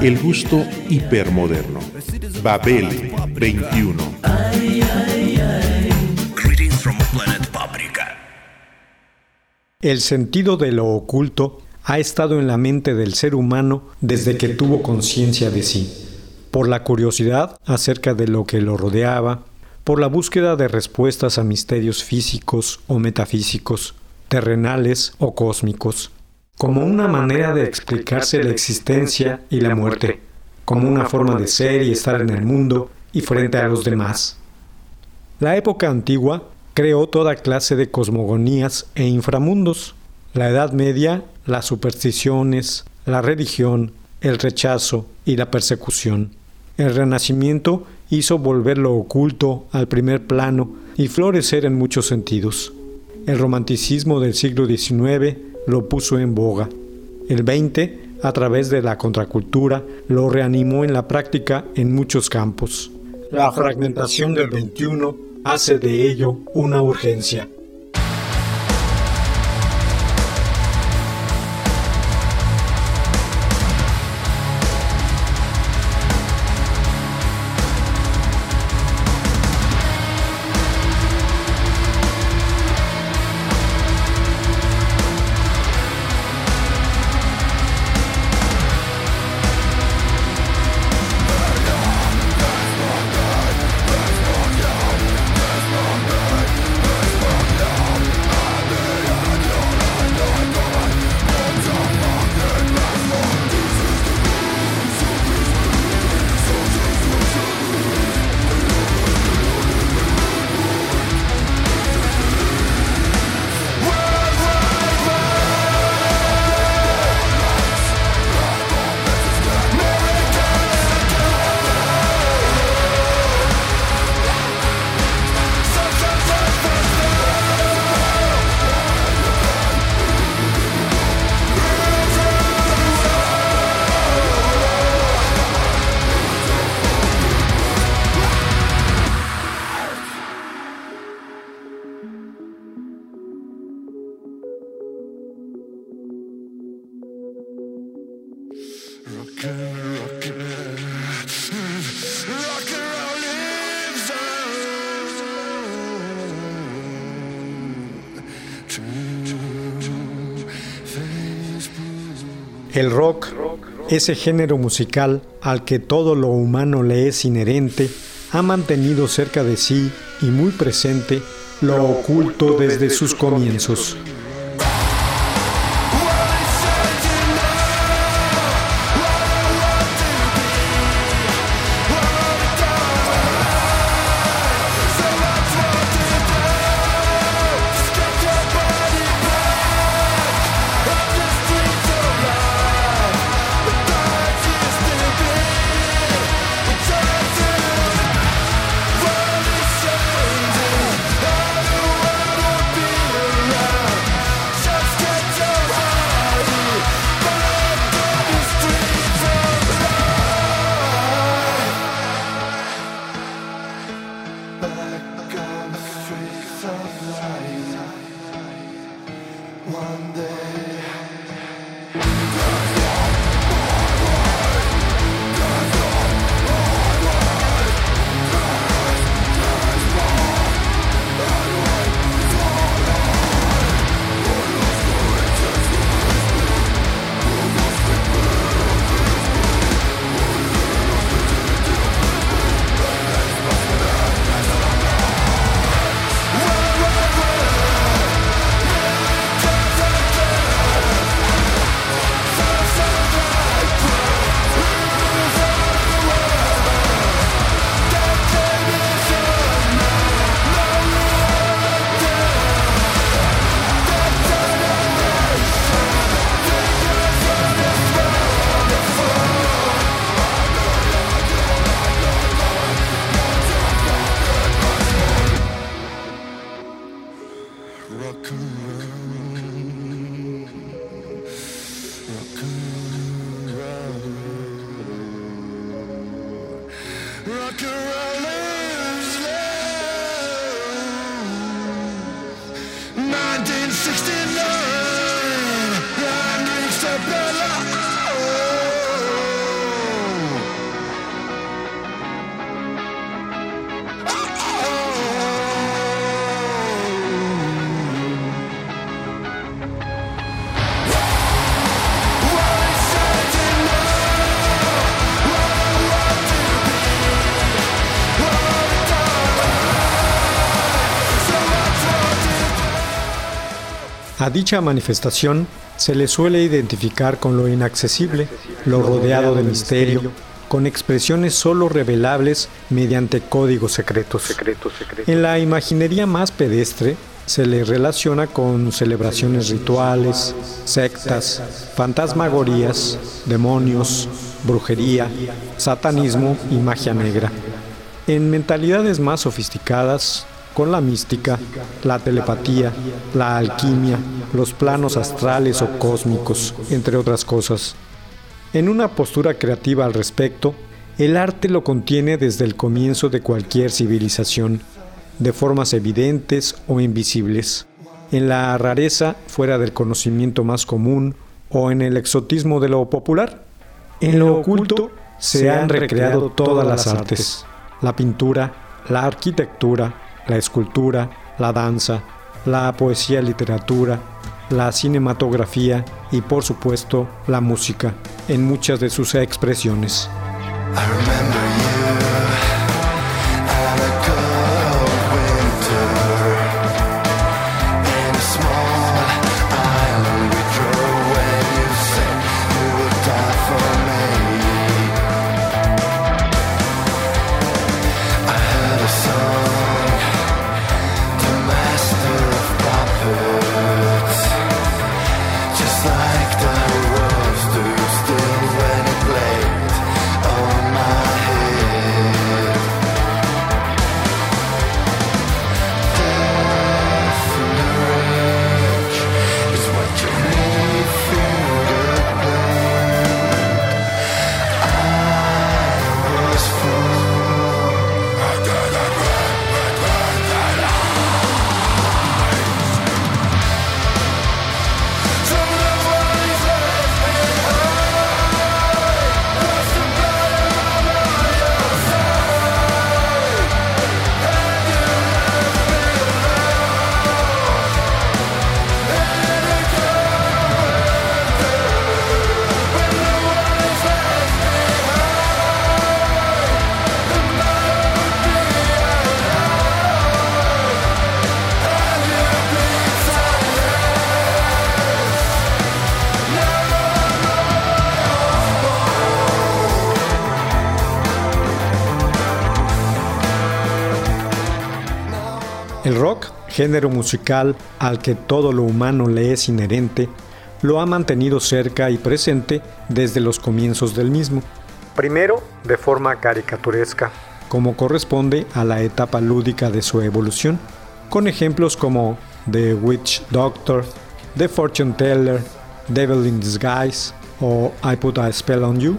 El gusto hipermoderno. Babel 21. Greetings from planet Paprika. El sentido de lo oculto ha estado en la mente del ser humano desde que tuvo conciencia de sí, por la curiosidad acerca de lo que lo rodeaba, por la búsqueda de respuestas a misterios físicos o metafísicos, terrenales o cósmicos, como una manera de explicarse la existencia y la muerte, como una forma de ser y estar en el mundo y frente a los demás. La época antigua creó toda clase de cosmogonías e inframundos. La Edad Media, las supersticiones, la religión, el rechazo y la persecución. El Renacimiento hizo volver lo oculto al primer plano y florecer en muchos sentidos. El romanticismo del siglo XIX lo puso en boga. El XX, a través de la contracultura, lo reanimó en la práctica en muchos campos. La fragmentación del XXI hace de ello una urgencia. Ese género musical al que todo lo humano le es inherente, ha mantenido cerca de sí y muy presente lo oculto desde sus comienzos. A dicha manifestación se le suele identificar con lo inaccesible, lo rodeado de misterio, con expresiones solo revelables mediante códigos secretos. En la imaginería más pedestre se le relaciona con celebraciones rituales, sectas, fantasmagorías, demonios, brujería, satanismo y magia negra. En mentalidades más sofisticadas con la mística, la telepatía, la alquimia, los planos astrales o cósmicos, entre otras cosas. En una postura creativa al respecto, el arte lo contiene desde el comienzo de cualquier civilización, de formas evidentes o invisibles, en la rareza fuera del conocimiento más común o en el exotismo de lo popular. En lo oculto se han recreado todas las artes, la pintura, la arquitectura, la escultura, la danza, la poesía, literatura, la cinematografía y por supuesto la música en muchas de sus expresiones. El rock, género musical al que todo lo humano le es inherente, lo ha mantenido cerca y presente desde los comienzos del mismo. Primero, de forma caricaturesca, como corresponde a la etapa lúdica de su evolución, con ejemplos como The Witch Doctor, The Fortune Teller, Devil in Disguise o I Put a Spell on You,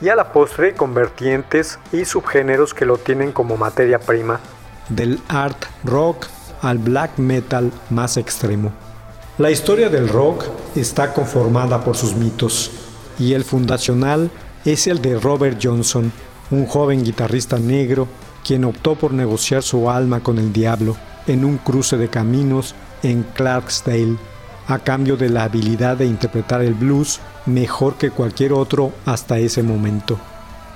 y a la postre con vertientes y subgéneros que lo tienen como materia prima del art rock al black metal más extremo. La historia del rock está conformada por sus mitos, y el fundacional es el de Robert Johnson, un joven guitarrista negro quien optó por negociar su alma con el diablo en un cruce de caminos en Clarksdale, a cambio de la habilidad de interpretar el blues mejor que cualquier otro hasta ese momento.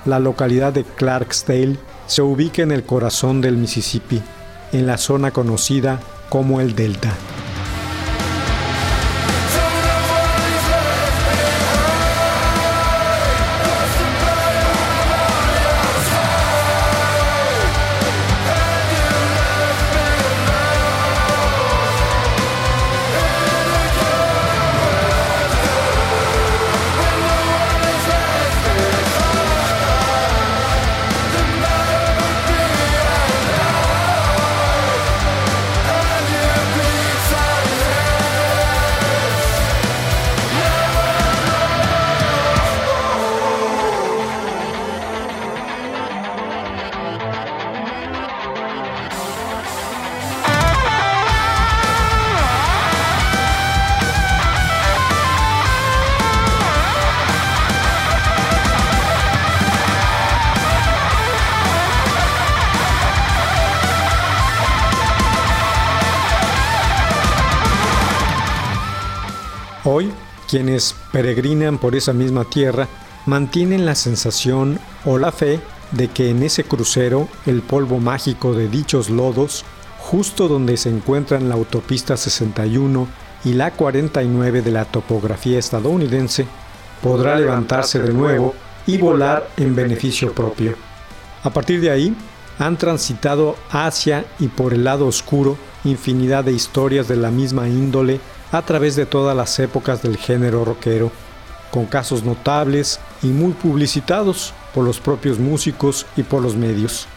La localidad de Clarksdale se ubica en el corazón del Mississippi, en la zona conocida como el Delta. Quienes peregrinan por esa misma tierra mantienen la sensación o la fe de que en ese crucero el polvo mágico de dichos lodos, justo donde se encuentran la autopista 61 y la 49 de la topografía estadounidense, podrá levantarse de nuevo y volar en beneficio propio. A partir de ahí, han transitado hacia y por el lado oscuro infinidad de historias de la misma índole a través de todas las épocas del género rockero, con casos notables y muy publicitados por los propios músicos y por los medios,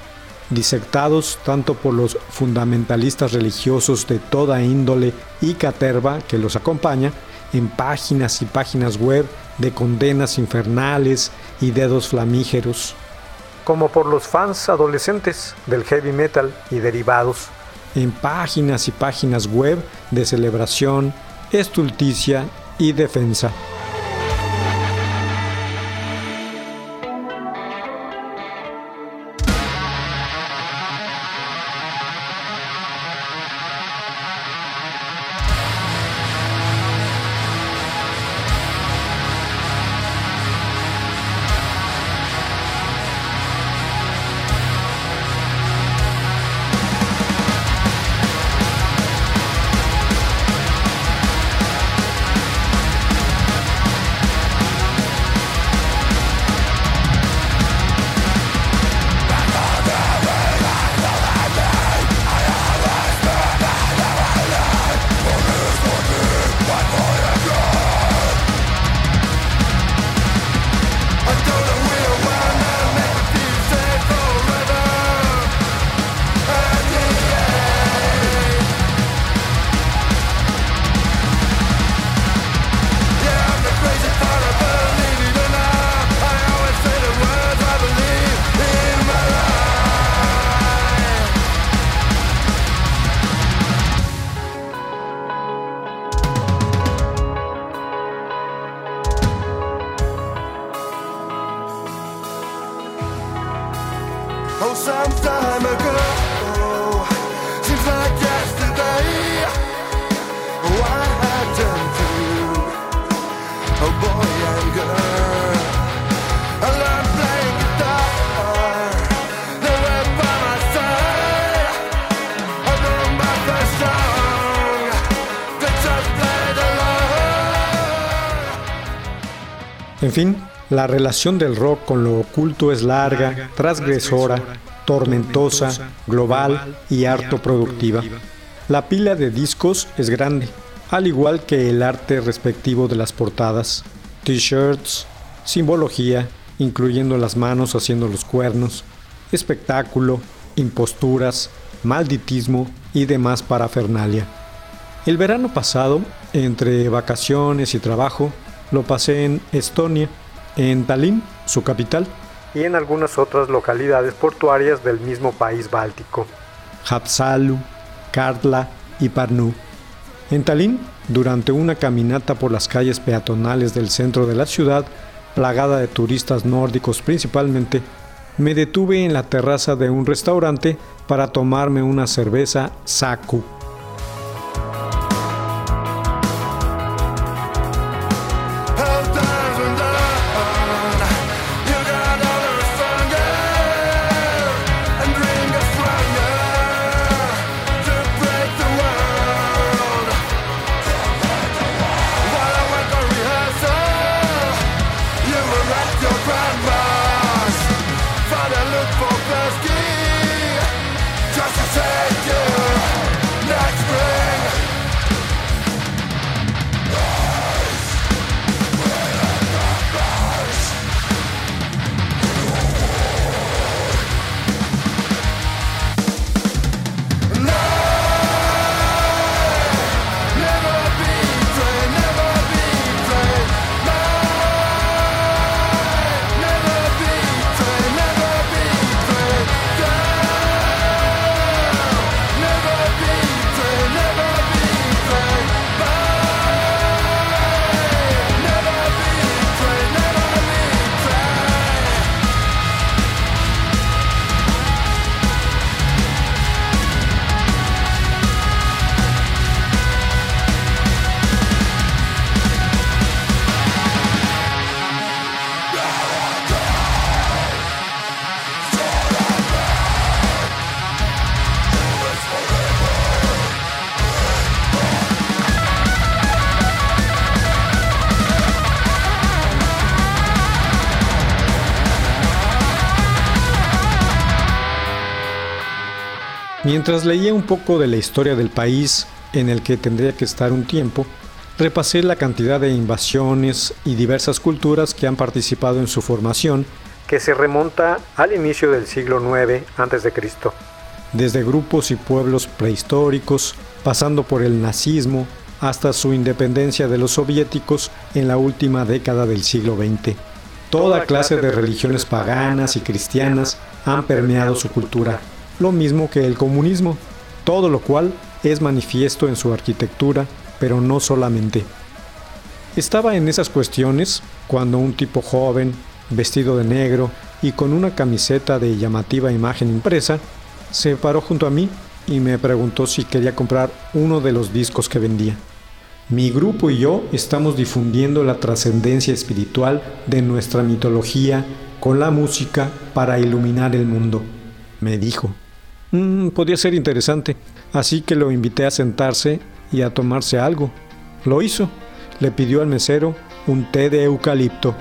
disectados tanto por los fundamentalistas religiosos de toda índole y caterva que los acompaña, en páginas y páginas web de condenas infernales y dedos flamígeros, como por los fans adolescentes del heavy metal y derivados, en páginas y páginas web de celebración, estulticia y defensa. En fin, la relación del rock con lo oculto es larga, transgresora, tormentosa, global y harto productiva. La pila de discos es grande, al igual que el arte respectivo de las portadas, t-shirts, simbología, incluyendo las manos haciendo los cuernos, espectáculo, imposturas, malditismo y demás parafernalia. El verano pasado, entre vacaciones y trabajo, lo pasé en Estonia, en Tallinn, su capital, y en algunas otras localidades portuarias del mismo país báltico, Haapsalu, Kardla y Parnu. En Tallinn, durante una caminata por las calles peatonales del centro de la ciudad, plagada de turistas nórdicos principalmente, me detuve en la terraza de un restaurante para tomarme una cerveza Saku Mientras leía un poco de la historia del país en el que tendría que estar un tiempo, repasé la cantidad de invasiones y diversas culturas que han participado en su formación, que se remonta al inicio del siglo IX a.C., desde grupos y pueblos prehistóricos, pasando por el nazismo, hasta su independencia de los soviéticos en la última década del siglo XX. Toda clase de religiones paganas y cristianas han permeado su cultura lo mismo que el comunismo, todo lo cual es manifiesto en su arquitectura, pero no solamente. Estaba en esas cuestiones cuando un tipo joven, vestido de negro y con una camiseta de llamativa imagen impresa, se paró junto a mí y me preguntó si quería comprar uno de los discos que vendía. Mi grupo y yo estamos difundiendo la trascendencia espiritual de nuestra mitología con la música para iluminar el mundo, me dijo. Mm, podía ser interesante, así que lo invité a sentarse y a tomarse algo. Lo hizo. Le pidió al mesero un té de eucalipto.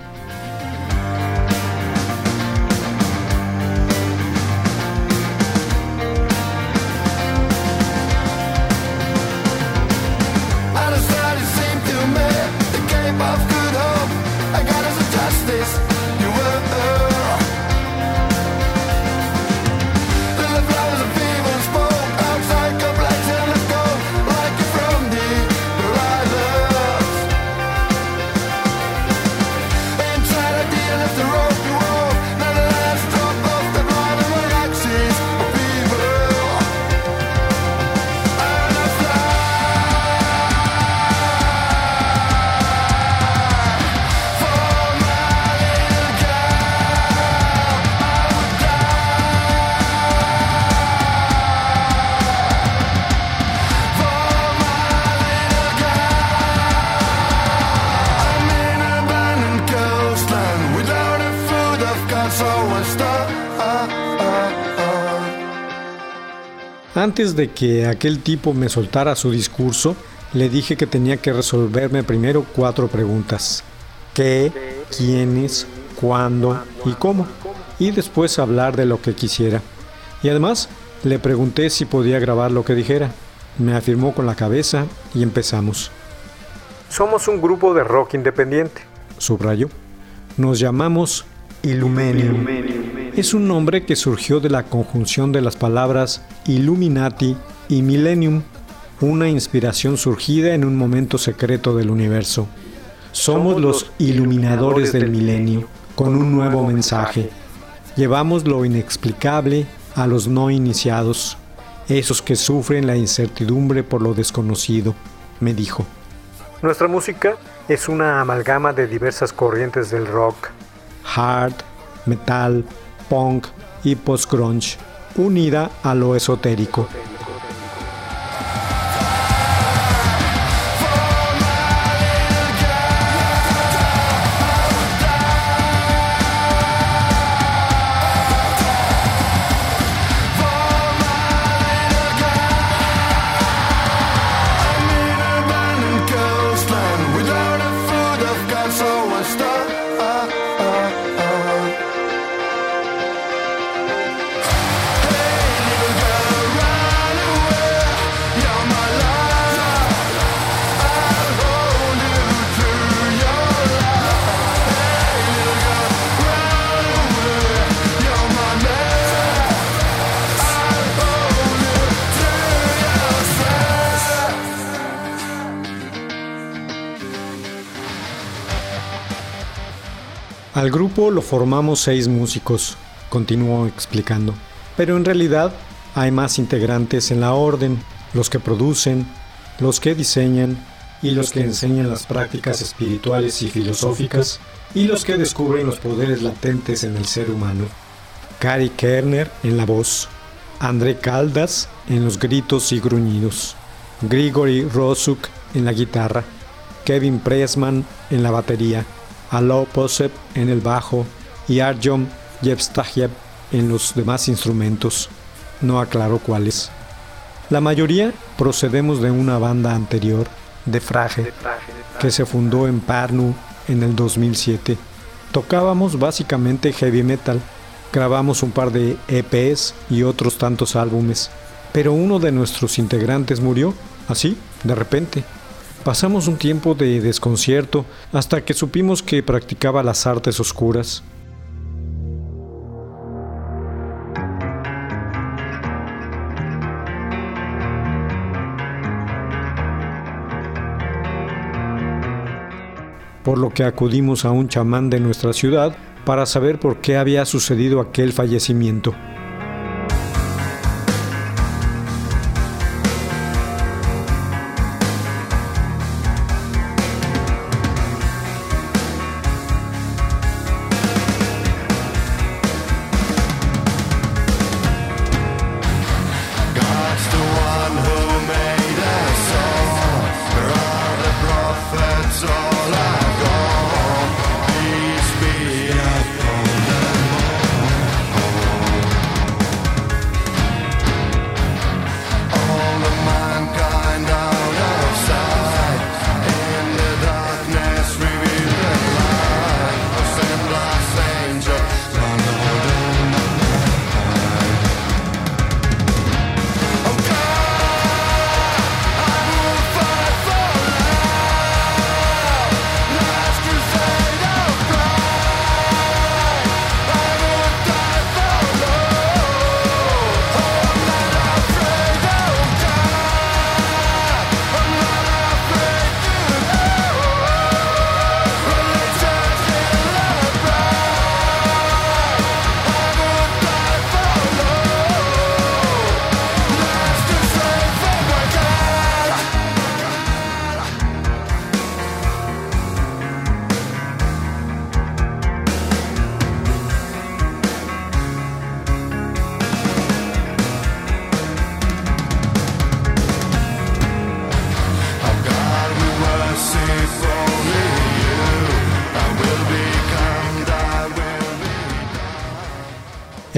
Antes de que aquel tipo me soltara su discurso, le dije que tenía que resolverme primero cuatro preguntas. ¿Qué? ¿Quiénes? ¿Cuándo? ¿Y cómo? Y después hablar de lo que quisiera. Y además le pregunté si podía grabar lo que dijera. Me afirmó con la cabeza y empezamos. Somos un grupo de rock independiente, subrayó. Nos llamamos Illuminium. Es un nombre que surgió de la conjunción de las palabras Illuminati y Millennium, una inspiración surgida en un momento secreto del universo. Somos los iluminadores del milenio, con un nuevo mensaje. Llevamos lo inexplicable a los no iniciados, esos que sufren la incertidumbre por lo desconocido, me dijo. Nuestra música es una amalgama de diversas corrientes del rock, hard, metal, punk y post-grunge, unida a lo esotérico. Al grupo lo formamos seis músicos, continuó explicando, pero en realidad hay más integrantes en la orden, los que producen, los que diseñan y los que enseñan las prácticas espirituales y filosóficas y los que descubren los poderes latentes en el ser humano. Cary Kerner en la voz, André Caldas en los gritos y gruñidos, Grigory Rosuk en la guitarra, Kevin Pressman en la batería, Alo Posep en el bajo y Arjom Yevstahyev en los demás instrumentos. No aclaro cuáles. La mayoría procedemos de una banda anterior, de Frage, que se fundó en Parnu en el 2007. Tocábamos básicamente heavy metal, grabamos un par de EPs y otros tantos álbumes, pero uno de nuestros integrantes murió, así, de repente. Pasamos un tiempo de desconcierto hasta que supimos que practicaba las artes oscuras. por lo que acudimos a un chamán de nuestra ciudad para saber por qué había sucedido aquel fallecimiento.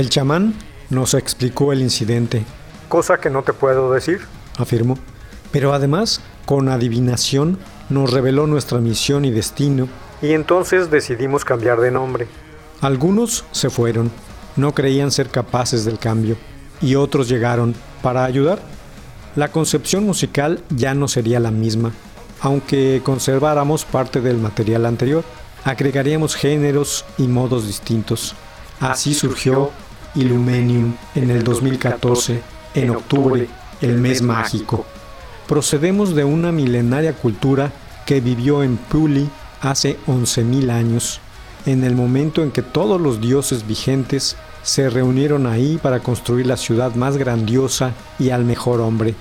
El chamán nos explicó el incidente. Cosa que no te puedo decir, afirmó. Pero además, con adivinación, nos reveló nuestra misión y destino, y entonces decidimos cambiar de nombre. Algunos se fueron, no creían ser capaces del cambio, y otros llegaron para ayudar. La concepción musical ya no sería la misma, aunque conserváramos parte del material anterior. Agregaríamos géneros y modos distintos. Así surgió Illumenium en el 2014, en octubre, el mes mágico. Procedemos de una milenaria cultura que vivió en Puli hace 11.000 años, en el momento en que todos los dioses vigentes se reunieron ahí para construir la ciudad más grandiosa y al mejor hombre.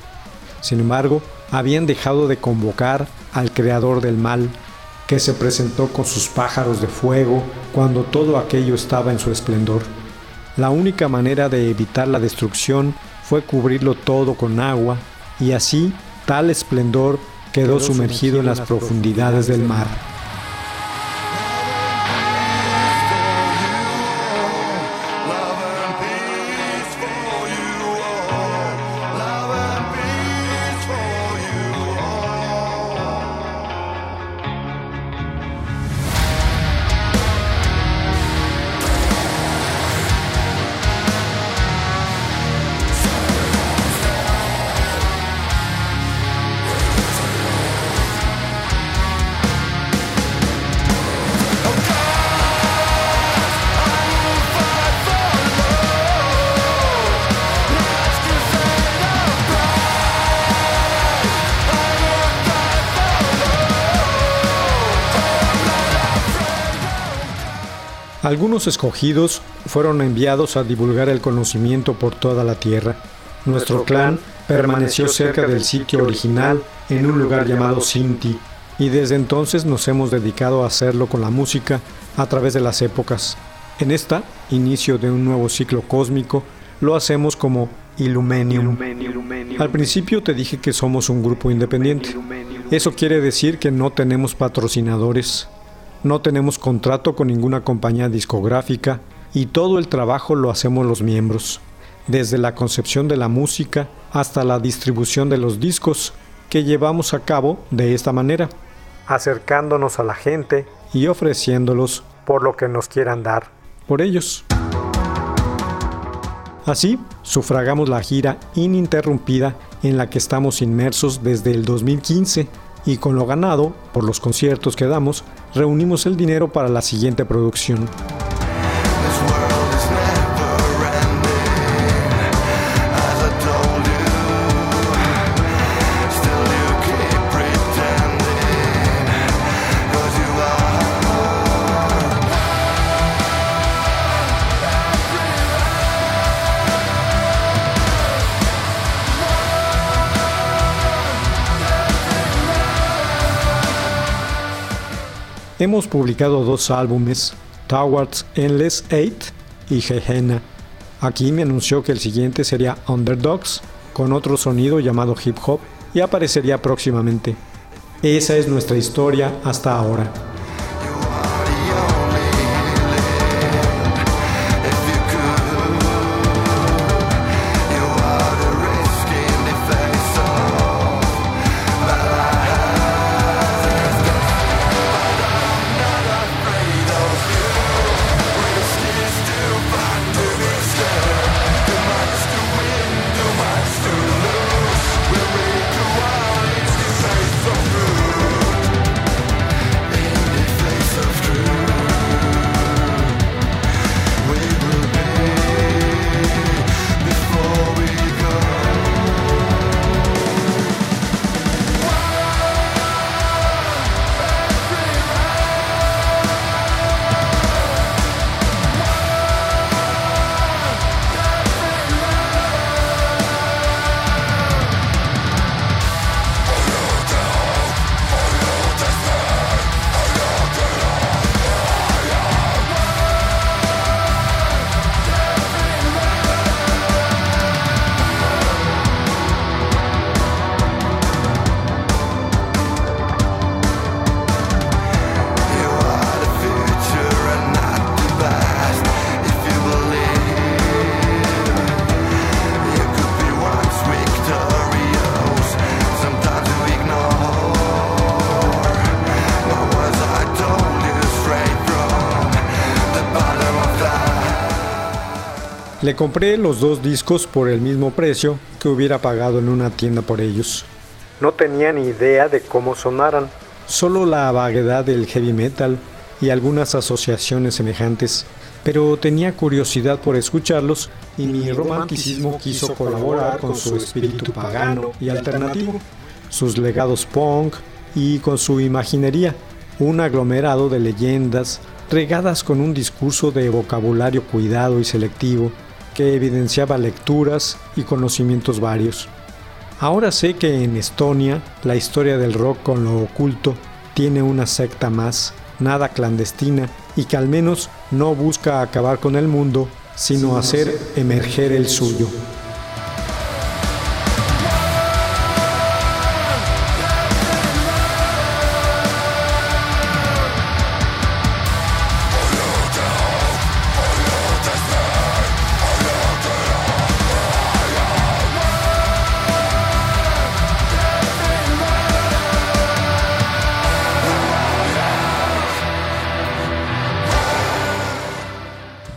Sin embargo, habían dejado de convocar al creador del mal, que se presentó con sus pájaros de fuego cuando todo aquello estaba en su esplendor. La única manera de evitar la destrucción fue cubrirlo todo con agua y así tal esplendor quedó, sumergido en las profundidades del mar. Algunos escogidos fueron enviados a divulgar el conocimiento por toda la tierra. Nuestro clan permaneció cerca del sitio original en un lugar llamado Sinti, y desde entonces nos hemos dedicado a hacerlo con la música a través de las épocas. En esta, inicio de un nuevo ciclo cósmico, lo hacemos como Illumenium. Al principio te dije que somos un grupo independiente. Eso quiere decir que no tenemos patrocinadores, no tenemos contrato con ninguna compañía discográfica y todo el trabajo lo hacemos los miembros, desde la concepción de la música hasta la distribución de los discos que llevamos a cabo de esta manera, acercándonos a la gente y ofreciéndolos por lo que nos quieran dar por ellos. Así, sufragamos la gira ininterrumpida en la que estamos inmersos desde el 2015 y con lo ganado por los conciertos que damos, reunimos el dinero para la siguiente producción. Hemos publicado dos álbumes, Towards Endless Eight y Gehenna. Aquí me anunció que el siguiente sería Underdogs, con otro sonido llamado hip hop, y aparecería próximamente. Esa es nuestra historia hasta ahora. Le compré los dos discos por el mismo precio que hubiera pagado en una tienda por ellos. No tenía ni idea de cómo sonaran, solo la vaguedad del heavy metal y algunas asociaciones semejantes, pero tenía curiosidad por escucharlos y mi romanticismo quiso colaborar con su espíritu pagano y alternativo, sus legados punk y con su imaginería, un aglomerado de leyendas regadas con un discurso de vocabulario cuidado y selectivo que evidenciaba lecturas y conocimientos varios. Ahora sé que en Estonia la historia del rock con lo oculto tiene una secta más, nada clandestina y que al menos no busca acabar con el mundo, sino hacer emerger el suyo.